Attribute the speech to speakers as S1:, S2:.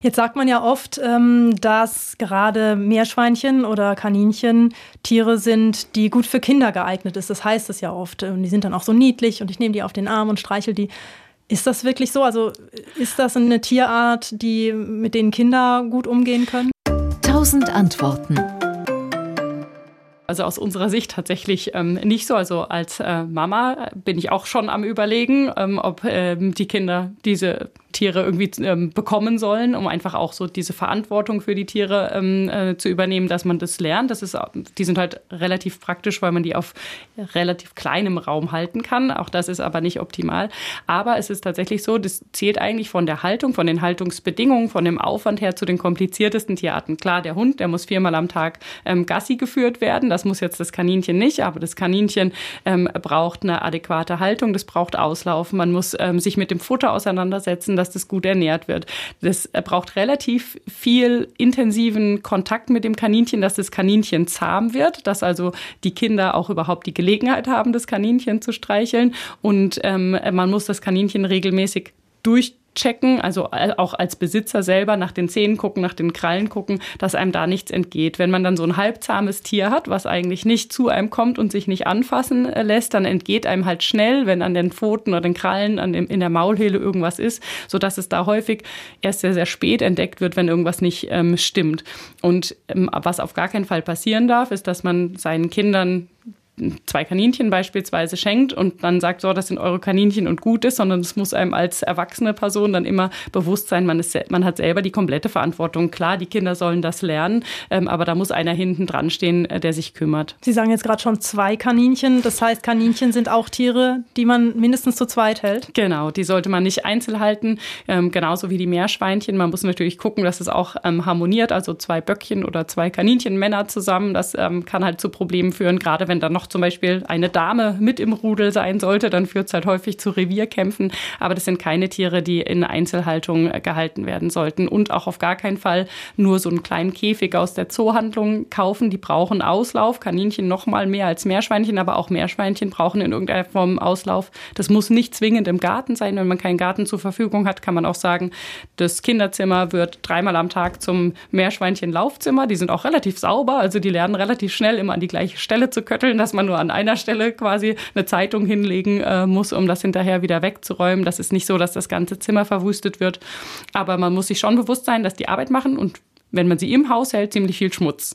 S1: Jetzt sagt man ja oft, ähm, dass gerade Meerschweinchen oder Kaninchen Tiere sind, die gut für Kinder geeignet ist. Das heißt es ja oft. Und die sind dann auch so niedlich und ich nehme die auf den Arm und streichel die. Ist das wirklich so? Also ist das eine Tierart, die mit denen Kinder gut umgehen können?
S2: Tausend Antworten.
S3: Also aus unserer Sicht tatsächlich ähm, nicht so. Also als äh, Mama bin ich auch schon am Überlegen, ähm, ob ähm, die Kinder diese Tiere irgendwie ähm, bekommen sollen, um einfach auch so diese Verantwortung für die Tiere ähm, äh, zu übernehmen, dass man das lernt. Das ist, die sind halt relativ praktisch, weil man die auf relativ kleinem Raum halten kann. Auch das ist aber nicht optimal. Aber es ist tatsächlich so, das zählt eigentlich von der Haltung, von den Haltungsbedingungen, von dem Aufwand her zu den kompliziertesten Tierarten. Klar, der Hund, der muss viermal am Tag ähm, Gassi geführt werden. Das muss jetzt das Kaninchen nicht, aber das Kaninchen ähm, braucht eine adäquate Haltung, das braucht Auslauf. Man muss ähm, sich mit dem Futter auseinandersetzen dass das gut ernährt wird. Das braucht relativ viel intensiven Kontakt mit dem Kaninchen, dass das Kaninchen zahm wird, dass also die Kinder auch überhaupt die Gelegenheit haben, das Kaninchen zu streicheln. Und ähm, man muss das Kaninchen regelmäßig durch checken, also auch als Besitzer selber nach den Zähnen gucken, nach den Krallen gucken, dass einem da nichts entgeht. Wenn man dann so ein halbzahmes Tier hat, was eigentlich nicht zu einem kommt und sich nicht anfassen äh, lässt, dann entgeht einem halt schnell, wenn an den Pfoten oder den Krallen, an dem, in der Maulhöhle irgendwas ist, sodass es da häufig erst sehr, sehr spät entdeckt wird, wenn irgendwas nicht ähm, stimmt. Und ähm, was auf gar keinen Fall passieren darf, ist, dass man seinen Kindern zwei Kaninchen beispielsweise schenkt und dann sagt, so, das sind eure Kaninchen und gut ist, sondern es muss einem als erwachsene Person dann immer bewusst sein, man, ist, man hat selber die komplette Verantwortung. Klar, die Kinder sollen das lernen, ähm, aber da muss einer hinten dran stehen, äh, der sich kümmert.
S1: Sie sagen jetzt gerade schon zwei Kaninchen. Das heißt, Kaninchen sind auch Tiere, die man mindestens zu zweit hält?
S3: Genau, die sollte man nicht einzeln halten, ähm, genauso wie die Meerschweinchen. Man muss natürlich gucken, dass es auch ähm, harmoniert, also zwei Böckchen oder zwei Kaninchenmänner zusammen. Das ähm, kann halt zu Problemen führen, gerade wenn dann noch zum Beispiel eine Dame mit im Rudel sein sollte, dann führt es halt häufig zu Revierkämpfen. Aber das sind keine Tiere, die in Einzelhaltung äh, gehalten werden sollten. Und auch auf gar keinen Fall nur so einen kleinen Käfig aus der Zoohandlung kaufen. Die brauchen Auslauf. Kaninchen noch mal mehr als Meerschweinchen, aber auch Meerschweinchen brauchen in irgendeiner Form Auslauf. Das muss nicht zwingend im Garten sein. Wenn man keinen Garten zur Verfügung hat, kann man auch sagen, das Kinderzimmer wird dreimal am Tag zum Meerschweinchen-Laufzimmer. Die sind auch relativ sauber, also die lernen relativ schnell immer an die gleiche Stelle zu kötteln, dass man man nur an einer Stelle quasi eine Zeitung hinlegen äh, muss, um das hinterher wieder wegzuräumen. Das ist nicht so, dass das ganze Zimmer verwüstet wird. Aber man muss sich schon bewusst sein, dass die Arbeit machen und wenn man sie im Haus hält, ziemlich viel Schmutz.